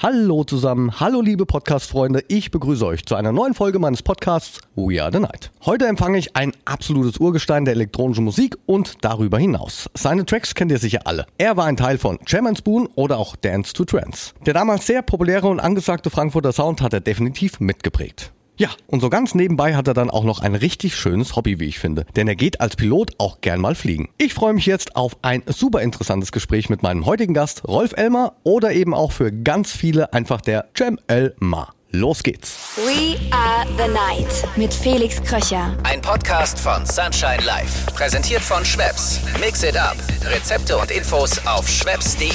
Hallo zusammen, hallo liebe Podcast-Freunde, ich begrüße euch zu einer neuen Folge meines Podcasts We Are the Night. Heute empfange ich ein absolutes Urgestein der elektronischen Musik und darüber hinaus. Seine Tracks kennt ihr sicher alle. Er war ein Teil von Jam Spoon oder auch Dance to Trance. Der damals sehr populäre und angesagte Frankfurter Sound hat er definitiv mitgeprägt. Ja, und so ganz nebenbei hat er dann auch noch ein richtig schönes Hobby, wie ich finde. Denn er geht als Pilot auch gern mal fliegen. Ich freue mich jetzt auf ein super interessantes Gespräch mit meinem heutigen Gast, Rolf Elmer, oder eben auch für ganz viele einfach der Cem Elmar. Los geht's. We are the night mit Felix Kröcher. Ein Podcast von Sunshine Life. Präsentiert von Schwepps. Mix it up. Rezepte und Infos auf schwepps.de.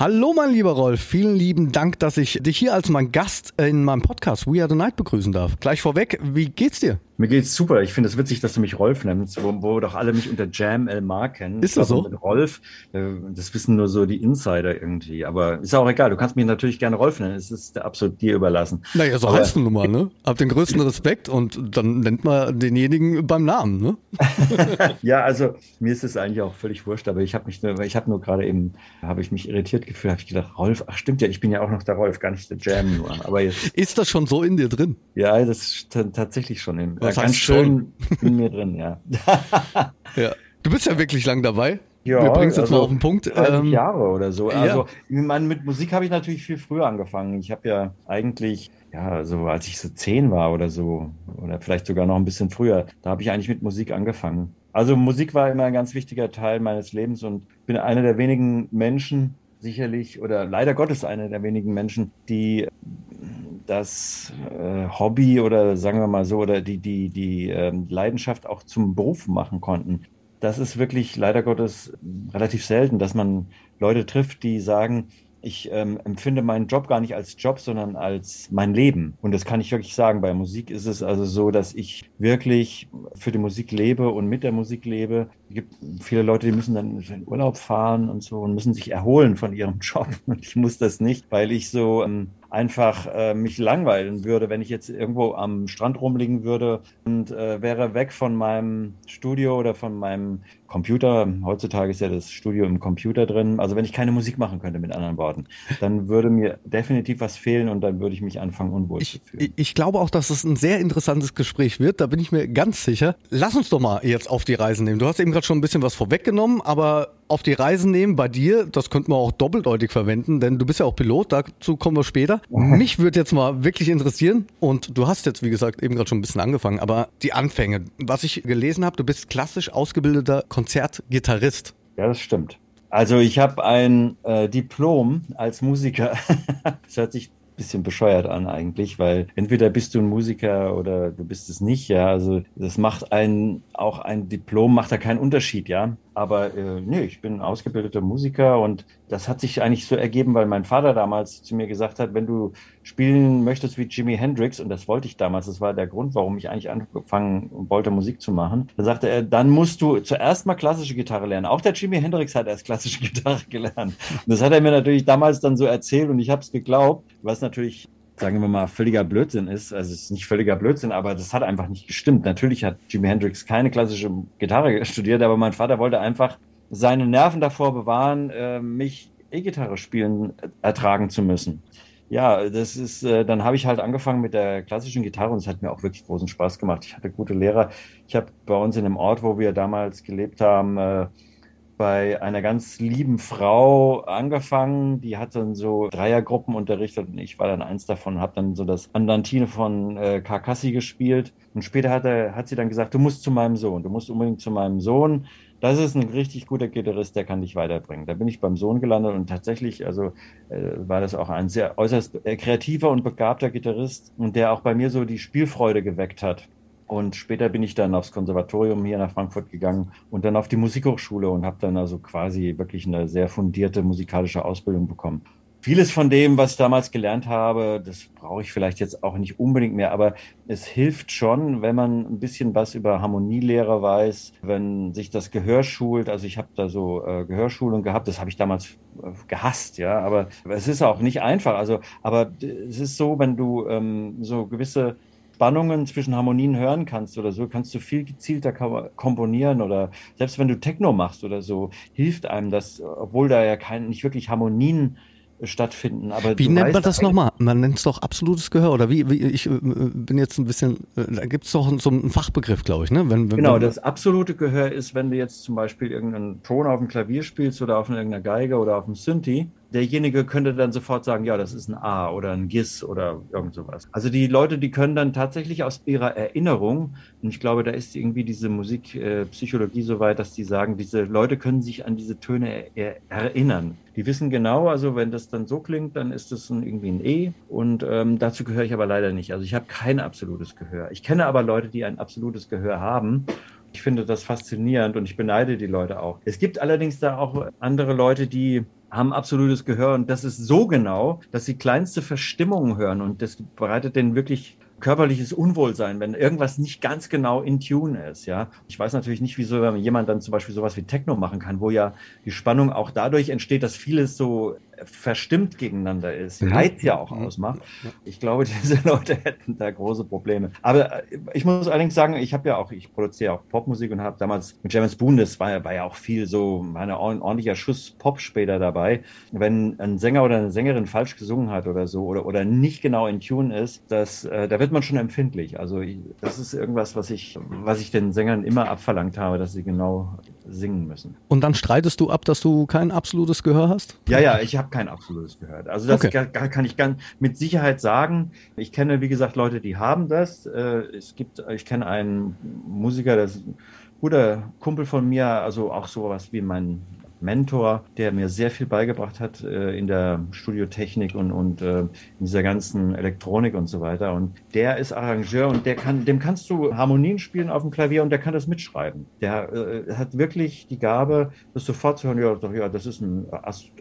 Hallo mein lieber Rolf, vielen lieben Dank, dass ich dich hier als mein Gast in meinem Podcast We Are the Night begrüßen darf. Gleich vorweg, wie geht's dir? Mir geht's super. Ich finde es witzig, dass du mich Rolf nennst, wo, wo doch alle mich unter Jam Elmar kennen. Ist das so? Mit Rolf, äh, das wissen nur so die Insider irgendwie. Aber ist auch egal. Du kannst mich natürlich gerne Rolf nennen. Es ist absolut dir überlassen. Naja, so heißt du nun mal, ne? Hab den größten Respekt und dann nennt man denjenigen beim Namen, ne? ja, also mir ist es eigentlich auch völlig wurscht, aber ich habe mich nur, ich habe nur gerade eben, habe ich mich irritiert gefühlt, habe ich gedacht, Rolf, ach stimmt ja, ich bin ja auch noch der Rolf, gar nicht der Jam nur. Aber jetzt, ist das schon so in dir drin? Ja, das ist tatsächlich schon in, Was ganz schön in mir drin, ja. ja. Du bist ja wirklich lang dabei. Ja, Wir bringen es jetzt also mal auf den Punkt. 30 Ähm, Jahre oder so. ja. Also ich meine, mit Musik habe ich natürlich viel früher angefangen. Ich habe ja eigentlich, ja, so als ich so zehn war oder so, oder vielleicht sogar noch ein bisschen früher, da habe ich eigentlich mit Musik angefangen. Also Musik war immer ein ganz wichtiger Teil meines Lebens und bin einer der wenigen Menschen, sicherlich, oder leider Gottes einer der wenigen Menschen, die das äh, Hobby oder sagen wir mal so, oder die, die, die ähm, Leidenschaft auch zum Beruf machen konnten. Das ist wirklich leider Gottes relativ selten, dass man Leute trifft, die sagen, ich ähm, empfinde meinen Job gar nicht als Job, sondern als mein Leben. Und das kann ich wirklich sagen. Bei Musik ist es also so, dass ich wirklich für die Musik lebe und mit der Musik lebe. Es gibt viele Leute, die müssen dann in Urlaub fahren und so und müssen sich erholen von ihrem Job. Und ich muss das nicht, weil ich so ähm, einfach äh, mich langweilen würde, wenn ich jetzt irgendwo am Strand rumliegen würde und äh, wäre weg von meinem Studio oder von meinem Computer. Heutzutage ist ja das Studio im Computer drin. Also wenn ich keine Musik machen könnte, mit anderen Worten, dann würde mir definitiv was fehlen und dann würde ich mich anfangen, unwohl ich, zu fühlen. ich glaube auch, dass es ein sehr interessantes Gespräch wird. Da bin ich mir ganz sicher. Lass uns doch mal jetzt auf die Reise nehmen. Du hast eben gerade schon ein bisschen was vorweggenommen, aber auf die Reisen nehmen bei dir, das könnte man auch doppeldeutig verwenden, denn du bist ja auch Pilot, dazu kommen wir später. Mich würde jetzt mal wirklich interessieren, und du hast jetzt, wie gesagt, eben gerade schon ein bisschen angefangen, aber die Anfänge. Was ich gelesen habe, du bist klassisch ausgebildeter Konzertgitarrist. Ja, das stimmt. Also ich habe ein äh, Diplom als Musiker. das hört sich bisschen bescheuert an eigentlich, weil entweder bist du ein Musiker oder du bist es nicht, ja. Also das macht ein, auch ein Diplom macht da keinen Unterschied, ja. Aber äh, nee, ich bin ausgebildeter Musiker und das hat sich eigentlich so ergeben, weil mein Vater damals zu mir gesagt hat, wenn du spielen möchtest wie Jimi Hendrix, und das wollte ich damals, das war der Grund, warum ich eigentlich angefangen wollte, Musik zu machen, dann sagte er, dann musst du zuerst mal klassische Gitarre lernen. Auch der Jimi Hendrix hat erst klassische Gitarre gelernt. Und das hat er mir natürlich damals dann so erzählt und ich habe es geglaubt, was natürlich sagen wir mal, völliger Blödsinn ist. Also es ist nicht völliger Blödsinn, aber das hat einfach nicht gestimmt. Natürlich hat Jimi Hendrix keine klassische Gitarre studiert, aber mein Vater wollte einfach seine Nerven davor bewahren, äh, mich E-Gitarre spielen ertragen zu müssen. Ja, das ist, äh, dann habe ich halt angefangen mit der klassischen Gitarre und es hat mir auch wirklich großen Spaß gemacht. Ich hatte gute Lehrer. Ich habe bei uns in dem Ort, wo wir damals gelebt haben, äh, bei einer ganz lieben Frau angefangen. Die hat dann so Dreiergruppen unterrichtet und ich war dann eins davon, habe dann so das Andantine von äh, Carcassi gespielt. Und später hat, er, hat sie dann gesagt, du musst zu meinem Sohn, du musst unbedingt zu meinem Sohn. Das ist ein richtig guter Gitarrist, der kann dich weiterbringen. Da bin ich beim Sohn gelandet und tatsächlich, also äh, war das auch ein sehr äußerst äh, kreativer und begabter Gitarrist und der auch bei mir so die Spielfreude geweckt hat. Und später bin ich dann aufs Konservatorium hier nach Frankfurt gegangen und dann auf die Musikhochschule und habe dann also quasi wirklich eine sehr fundierte musikalische Ausbildung bekommen. Vieles von dem, was ich damals gelernt habe, das brauche ich vielleicht jetzt auch nicht unbedingt mehr, aber es hilft schon, wenn man ein bisschen was über Harmonielehre weiß, wenn sich das Gehör schult. Also ich habe da so äh, Gehörschulung gehabt, das habe ich damals äh, gehasst, ja, aber es ist auch nicht einfach. Also, aber es ist so, wenn du ähm, so gewisse Spannungen zwischen Harmonien hören kannst oder so, kannst du viel gezielter komponieren oder selbst wenn du Techno machst oder so, hilft einem das, obwohl da ja kein, nicht wirklich Harmonien stattfinden. Aber wie nennt man das nochmal? Man nennt es doch absolutes Gehör oder wie? wie ich äh, bin jetzt ein bisschen, äh, da gibt es doch so einen Fachbegriff, glaube ich, ne? Wenn, wenn, genau, das absolute Gehör ist, wenn du jetzt zum Beispiel irgendeinen Ton auf dem Klavier spielst oder auf irgendeiner Geige oder auf dem Synthi derjenige könnte dann sofort sagen, ja, das ist ein A oder ein GIS oder irgend sowas. Also die Leute, die können dann tatsächlich aus ihrer Erinnerung, und ich glaube, da ist irgendwie diese Musikpsychologie äh, so weit, dass die sagen, diese Leute können sich an diese Töne er erinnern. Die wissen genau, also wenn das dann so klingt, dann ist das ein, irgendwie ein E und ähm, dazu gehöre ich aber leider nicht. Also ich habe kein absolutes Gehör. Ich kenne aber Leute, die ein absolutes Gehör haben ich finde das faszinierend und ich beneide die Leute auch. Es gibt allerdings da auch andere Leute, die haben absolutes Gehör und das ist so genau, dass sie kleinste Verstimmungen hören und das bereitet denen wirklich körperliches Unwohlsein, wenn irgendwas nicht ganz genau in Tune ist, ja. Ich weiß natürlich nicht, wieso jemand dann zum Beispiel sowas wie Techno machen kann, wo ja die Spannung auch dadurch entsteht, dass vieles so verstimmt gegeneinander ist, mhm. Reiz ja auch ausmacht. Ich glaube, diese Leute hätten da große Probleme. Aber äh, ich muss allerdings sagen, ich habe ja auch, ich produziere auch Popmusik und habe damals mit James Boone, das war ja, war ja auch viel so, ein ordentlicher Schuss Pop später dabei. Wenn ein Sänger oder eine Sängerin falsch gesungen hat oder so oder, oder nicht genau in Tune ist, das, äh, da wird man schon empfindlich. Also ich, das ist irgendwas, was ich, was ich den Sängern immer abverlangt habe, dass sie genau singen müssen. Und dann streitest du ab, dass du kein absolutes Gehör hast? Ja, ja, ich habe kein absolutes Gehör. Also das okay. kann, kann ich ganz mit Sicherheit sagen. Ich kenne, wie gesagt, Leute, die haben das. Äh, es gibt, ich kenne einen Musiker, der ist ein guter Kumpel von mir, also auch sowas wie mein Mentor, der mir sehr viel beigebracht hat äh, in der Studiotechnik und, und äh, in dieser ganzen Elektronik und so weiter. Und der ist Arrangeur und der kann, dem kannst du Harmonien spielen auf dem Klavier und der kann das mitschreiben. Der äh, hat wirklich die Gabe, das sofort zu hören, ja, doch, ja das ist ein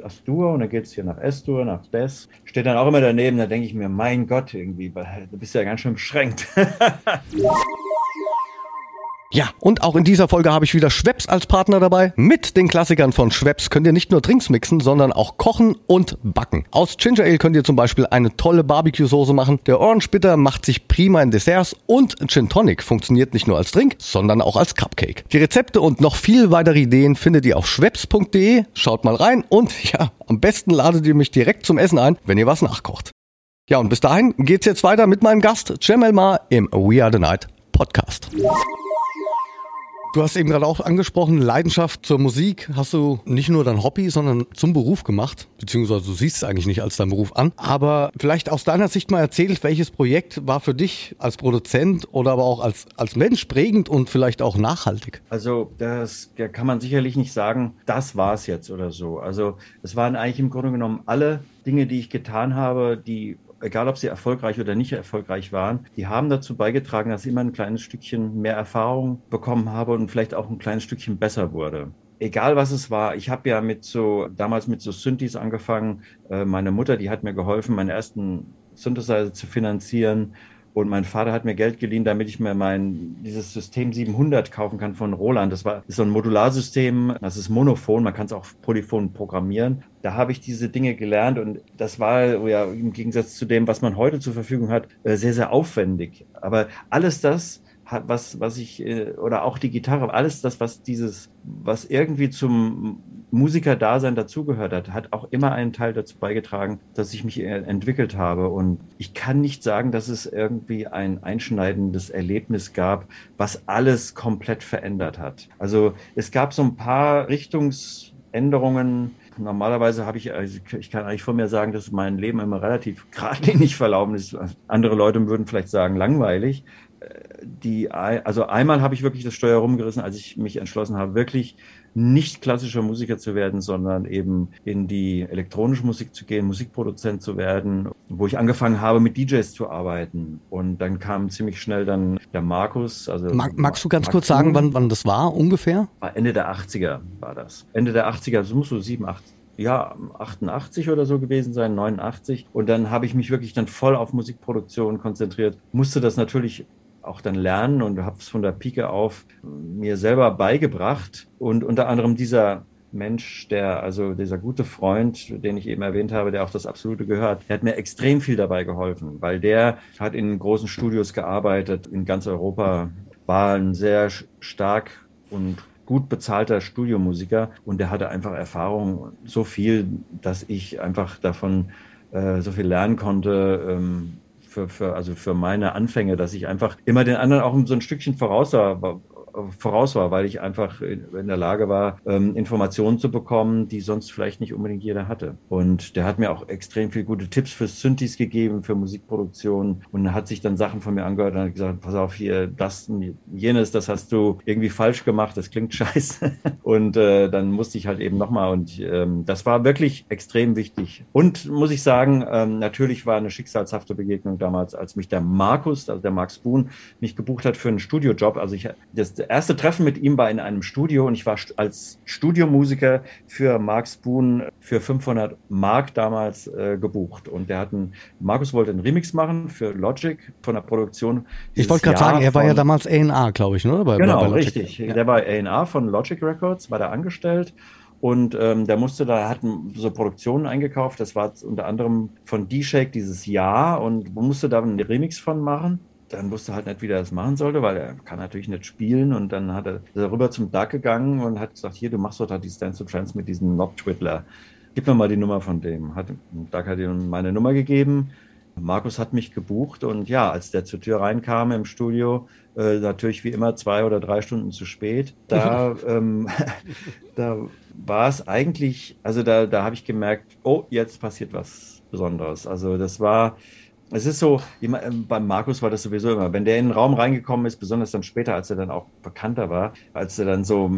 Astur und dann geht es hier nach S-Dur, nach Bess. Steht dann auch immer daneben, da denke ich mir, mein Gott, irgendwie, du bist ja ganz schön beschränkt. Ja, und auch in dieser Folge habe ich wieder Schweppes als Partner dabei. Mit den Klassikern von Schweppes könnt ihr nicht nur Drinks mixen, sondern auch kochen und backen. Aus Ginger Ale könnt ihr zum Beispiel eine tolle Barbecue-Soße machen. Der Orange Bitter macht sich prima in Desserts und Gin Tonic funktioniert nicht nur als Drink, sondern auch als Cupcake. Die Rezepte und noch viel weitere Ideen findet ihr auf schweppes.de. Schaut mal rein und ja, am besten ladet ihr mich direkt zum Essen ein, wenn ihr was nachkocht. Ja, und bis dahin geht's jetzt weiter mit meinem Gast Cem Elmar im We Are The Night Podcast. Du hast eben gerade auch angesprochen, Leidenschaft zur Musik hast du nicht nur dein Hobby, sondern zum Beruf gemacht, beziehungsweise du siehst es eigentlich nicht als dein Beruf an. Aber vielleicht aus deiner Sicht mal erzählt, welches Projekt war für dich als Produzent oder aber auch als, als Mensch prägend und vielleicht auch nachhaltig? Also das kann man sicherlich nicht sagen, das war es jetzt oder so. Also es waren eigentlich im Grunde genommen alle Dinge, die ich getan habe, die egal ob sie erfolgreich oder nicht erfolgreich waren, die haben dazu beigetragen, dass ich immer ein kleines Stückchen mehr Erfahrung bekommen habe und vielleicht auch ein kleines Stückchen besser wurde egal was es war, ich habe ja mit so, damals mit so Synthes angefangen. Äh, meine Mutter, die hat mir geholfen, meine ersten Synthesizer zu finanzieren. Und mein Vater hat mir Geld geliehen, damit ich mir mein, dieses System 700 kaufen kann von Roland. Das war ist so ein Modularsystem, das ist monophon, man kann es auch polyphon programmieren. Da habe ich diese Dinge gelernt und das war ja im Gegensatz zu dem, was man heute zur Verfügung hat, äh, sehr, sehr aufwendig. Aber alles das was, was ich, äh, oder auch die Gitarre, alles das, was dieses, was irgendwie zum Musikerdasein dazugehört hat, hat auch immer einen Teil dazu beigetragen, dass ich mich äh, entwickelt habe. Und ich kann nicht sagen, dass es irgendwie ein einschneidendes Erlebnis gab, was alles komplett verändert hat. Also es gab so ein paar Richtungsänderungen, normalerweise habe ich, also ich kann eigentlich von mir sagen, dass mein Leben immer relativ geradlinig verlaufen ist. Andere Leute würden vielleicht sagen langweilig die, also einmal habe ich wirklich das Steuer rumgerissen, als ich mich entschlossen habe, wirklich nicht klassischer Musiker zu werden, sondern eben in die elektronische Musik zu gehen, Musikproduzent zu werden, wo ich angefangen habe, mit DJs zu arbeiten. Und dann kam ziemlich schnell dann der Markus. Also Mag, magst du ganz Mark kurz sagen, wann, wann das war ungefähr? Ende der 80er war das. Ende der 80er, das muss so 7, 8, ja, 88 oder so gewesen sein, 89. Und dann habe ich mich wirklich dann voll auf Musikproduktion konzentriert. Musste das natürlich auch dann lernen und habe es von der Pike auf mir selber beigebracht. Und unter anderem dieser Mensch, der, also dieser gute Freund, den ich eben erwähnt habe, der auch das Absolute gehört, der hat mir extrem viel dabei geholfen, weil der hat in großen Studios gearbeitet, in ganz Europa, war ein sehr stark und gut bezahlter Studiomusiker und der hatte einfach Erfahrung so viel, dass ich einfach davon äh, so viel lernen konnte. Ähm, für, für, also für meine Anfänge, dass ich einfach immer den anderen auch so ein Stückchen voraus war, voraus war, weil ich einfach in der Lage war, ähm, Informationen zu bekommen, die sonst vielleicht nicht unbedingt jeder hatte. Und der hat mir auch extrem viel gute Tipps für Synthes gegeben, für Musikproduktion und hat sich dann Sachen von mir angehört und hat gesagt, pass auf hier, das, jenes, das hast du irgendwie falsch gemacht, das klingt scheiße. Und äh, dann musste ich halt eben nochmal und ähm, das war wirklich extrem wichtig. Und muss ich sagen, ähm, natürlich war eine schicksalshafte Begegnung damals, als mich der Markus, also der Mark Spoon, mich gebucht hat für einen Studiojob. Also ich, das, erste Treffen mit ihm war in einem Studio und ich war als Studiomusiker für Mark Spoon für 500 Mark damals äh, gebucht. Und der hat einen, Markus wollte einen Remix machen für Logic von der Produktion. Ich wollte gerade sagen, er war ja damals A&R, glaube ich, ne? Bei, genau, bei richtig. Ja. Der war A&R von Logic Records, war da angestellt. Und ähm, der musste da, hat so Produktionen eingekauft, das war unter anderem von D-Shake dieses Jahr und musste da einen Remix von machen dann wusste halt nicht, wie er das machen sollte, weil er kann natürlich nicht spielen. Und dann hat er rüber zum Dark gegangen und hat gesagt, hier, du machst doch die Stance to Trance mit diesem Knob Twiddler. Gib mir mal die Nummer von dem. Hat, Dark hat ihm meine Nummer gegeben. Markus hat mich gebucht und ja, als der zur Tür reinkam im Studio, äh, natürlich wie immer zwei oder drei Stunden zu spät, da, ähm, da war es eigentlich, also da, da habe ich gemerkt, oh, jetzt passiert was Besonderes. Also das war, es ist so, ähm, beim Markus war das sowieso immer, wenn der in den Raum reingekommen ist, besonders dann später, als er dann auch bekannter war, als er dann so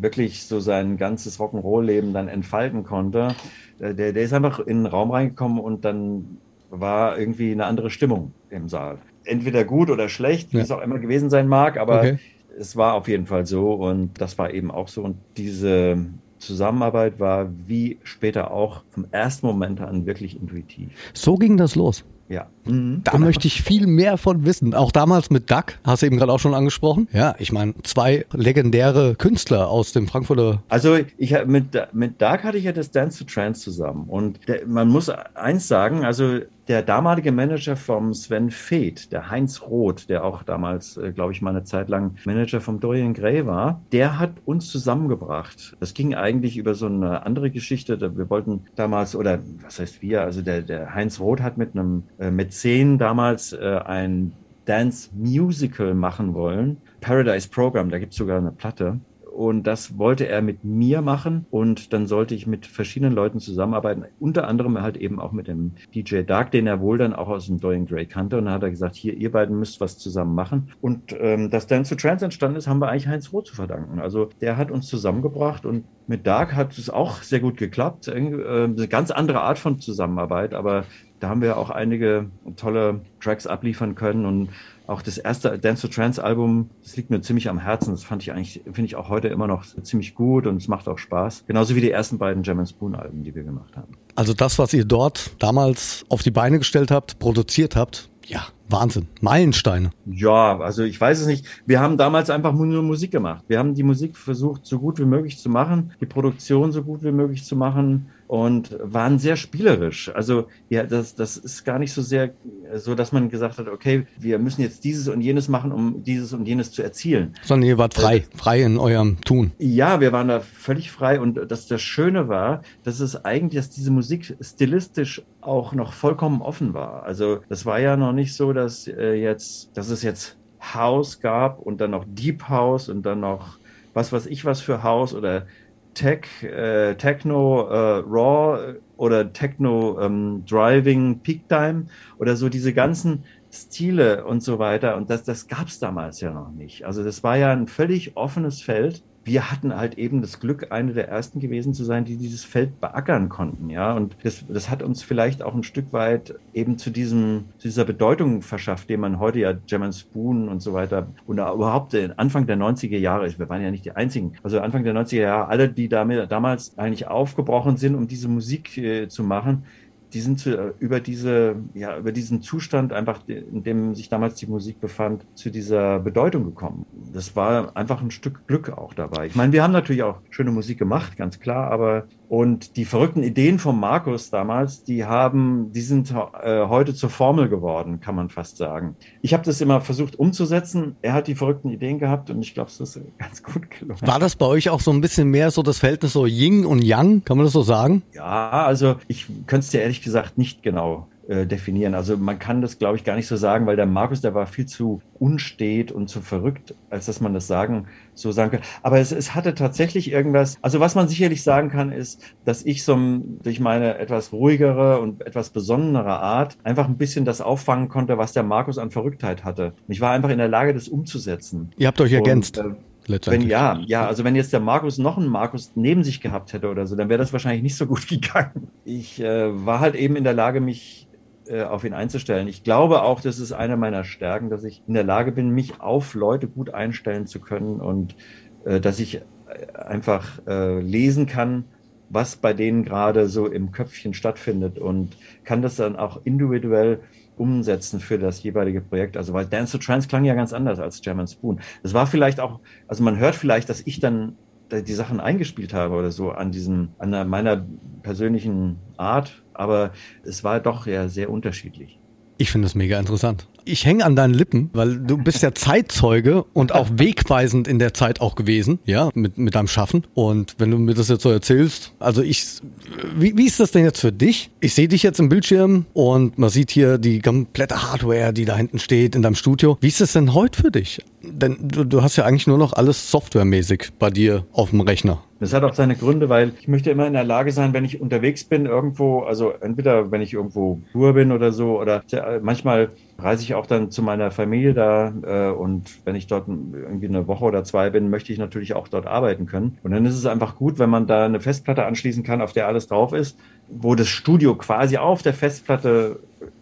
wirklich so sein ganzes Rock'n'Roll-Leben dann entfalten konnte, äh, der, der ist einfach in den Raum reingekommen und dann war irgendwie eine andere Stimmung im Saal. Entweder gut oder schlecht, wie ja. es auch immer gewesen sein mag, aber okay. es war auf jeden Fall so und das war eben auch so. Und diese Zusammenarbeit war wie später auch vom ersten Moment an wirklich intuitiv. So ging das los. Ja. Mhm. Da möchte ich viel mehr von wissen. Auch damals mit Duck, hast du eben gerade auch schon angesprochen. Ja, ich meine, zwei legendäre Künstler aus dem Frankfurter. Also ich mit, mit Duck hatte ich ja das Dance to Trance zusammen. Und der, man muss eins sagen, also der damalige Manager vom Sven Feth, der Heinz Roth, der auch damals, äh, glaube ich, mal eine Zeit lang Manager vom Dorian Gray war, der hat uns zusammengebracht. Das ging eigentlich über so eine andere Geschichte. Wir wollten damals, oder was heißt wir, also der, der Heinz Roth hat mit einem äh, Mäzen damals äh, ein Dance Musical machen wollen. Paradise Program, da gibt es sogar eine Platte. Und das wollte er mit mir machen. Und dann sollte ich mit verschiedenen Leuten zusammenarbeiten. Unter anderem halt eben auch mit dem DJ Dark, den er wohl dann auch aus dem Dorian Gray kannte. Und dann hat er gesagt, hier, ihr beiden müsst was zusammen machen. Und ähm, dass dann zu Trans entstanden ist, haben wir eigentlich Heinz Roth zu verdanken. Also der hat uns zusammengebracht und mit Dark hat es auch sehr gut geklappt. Äh, eine ganz andere Art von Zusammenarbeit, aber da haben wir auch einige tolle Tracks abliefern können und auch das erste Dance to Trance Album, das liegt mir ziemlich am Herzen. Das fand ich eigentlich, finde ich auch heute immer noch ziemlich gut und es macht auch Spaß. Genauso wie die ersten beiden Jam Spoon Alben, die wir gemacht haben. Also das, was ihr dort damals auf die Beine gestellt habt, produziert habt, ja, Wahnsinn. Meilensteine. Ja, also ich weiß es nicht. Wir haben damals einfach nur Musik gemacht. Wir haben die Musik versucht, so gut wie möglich zu machen, die Produktion so gut wie möglich zu machen und waren sehr spielerisch. Also ja, das, das ist gar nicht so sehr so, dass man gesagt hat, okay, wir müssen jetzt dieses und jenes machen, um dieses und jenes zu erzielen. Sondern ihr wart frei, äh, frei in eurem Tun. Ja, wir waren da völlig frei und das, das Schöne war, dass es eigentlich, dass diese Musik stilistisch auch noch vollkommen offen war. Also das war ja noch nicht so, dass äh, jetzt, dass es jetzt House gab und dann noch Deep House und dann noch was weiß ich was für House oder Tech, äh, Techno äh, Raw oder Techno ähm, Driving Peak Time oder so diese ganzen Stile und so weiter. Und das, das gab es damals ja noch nicht. Also das war ja ein völlig offenes Feld wir hatten halt eben das Glück, eine der ersten gewesen zu sein, die dieses Feld beackern konnten, ja. Und das, das hat uns vielleicht auch ein Stück weit eben zu diesem, zu dieser Bedeutung verschafft, den man heute ja German Spoon und so weiter und überhaupt Anfang der 90er Jahre, wir waren ja nicht die einzigen, also Anfang der 90er Jahre, alle, die damit, damals eigentlich aufgebrochen sind, um diese Musik äh, zu machen, die sind zu, äh, über diese, ja, über diesen Zustand einfach, in dem sich damals die Musik befand, zu dieser Bedeutung gekommen. Das war einfach ein Stück Glück auch dabei. Ich meine, wir haben natürlich auch schöne Musik gemacht, ganz klar, aber und die verrückten Ideen von Markus damals, die haben, die sind äh, heute zur Formel geworden, kann man fast sagen. Ich habe das immer versucht umzusetzen. Er hat die verrückten Ideen gehabt und ich glaube, es ist ganz gut gelungen. War das bei euch auch so ein bisschen mehr so das Verhältnis so Ying und Yang? Kann man das so sagen? Ja, also ich könnte es dir ehrlich gesagt nicht genau äh, definieren. Also man kann das, glaube ich, gar nicht so sagen, weil der Markus, der war viel zu unstet und zu verrückt, als dass man das sagen, so sagen kann. Aber es, es hatte tatsächlich irgendwas, also was man sicherlich sagen kann, ist, dass ich so durch meine etwas ruhigere und etwas besonnenere Art einfach ein bisschen das auffangen konnte, was der Markus an Verrücktheit hatte. Ich war einfach in der Lage, das umzusetzen. Ihr habt euch ergänzt. Und, äh, wenn ja, ja, also wenn jetzt der Markus noch einen Markus neben sich gehabt hätte oder so, dann wäre das wahrscheinlich nicht so gut gegangen. Ich äh, war halt eben in der Lage, mich äh, auf ihn einzustellen. Ich glaube auch, das ist eine meiner Stärken, dass ich in der Lage bin, mich auf Leute gut einstellen zu können und äh, dass ich äh, einfach äh, lesen kann, was bei denen gerade so im Köpfchen stattfindet und kann das dann auch individuell umsetzen für das jeweilige Projekt. Also weil Dance to Trance klang ja ganz anders als German Spoon. Das war vielleicht auch, also man hört vielleicht, dass ich dann die Sachen eingespielt habe oder so an diesem, an meiner persönlichen Art, aber es war doch ja sehr unterschiedlich. Ich finde das mega interessant ich hänge an deinen Lippen, weil du bist ja Zeitzeuge und auch wegweisend in der Zeit auch gewesen, ja, mit, mit deinem Schaffen. Und wenn du mir das jetzt so erzählst, also ich, wie, wie ist das denn jetzt für dich? Ich sehe dich jetzt im Bildschirm und man sieht hier die komplette Hardware, die da hinten steht in deinem Studio. Wie ist das denn heute für dich? Denn du, du hast ja eigentlich nur noch alles softwaremäßig bei dir auf dem Rechner. Das hat auch seine Gründe, weil ich möchte immer in der Lage sein, wenn ich unterwegs bin irgendwo, also entweder wenn ich irgendwo Tour bin oder so, oder manchmal reise ich auch dann zu meiner Familie da äh, und wenn ich dort irgendwie eine Woche oder zwei bin, möchte ich natürlich auch dort arbeiten können. Und dann ist es einfach gut, wenn man da eine Festplatte anschließen kann, auf der alles drauf ist, wo das Studio quasi auf der Festplatte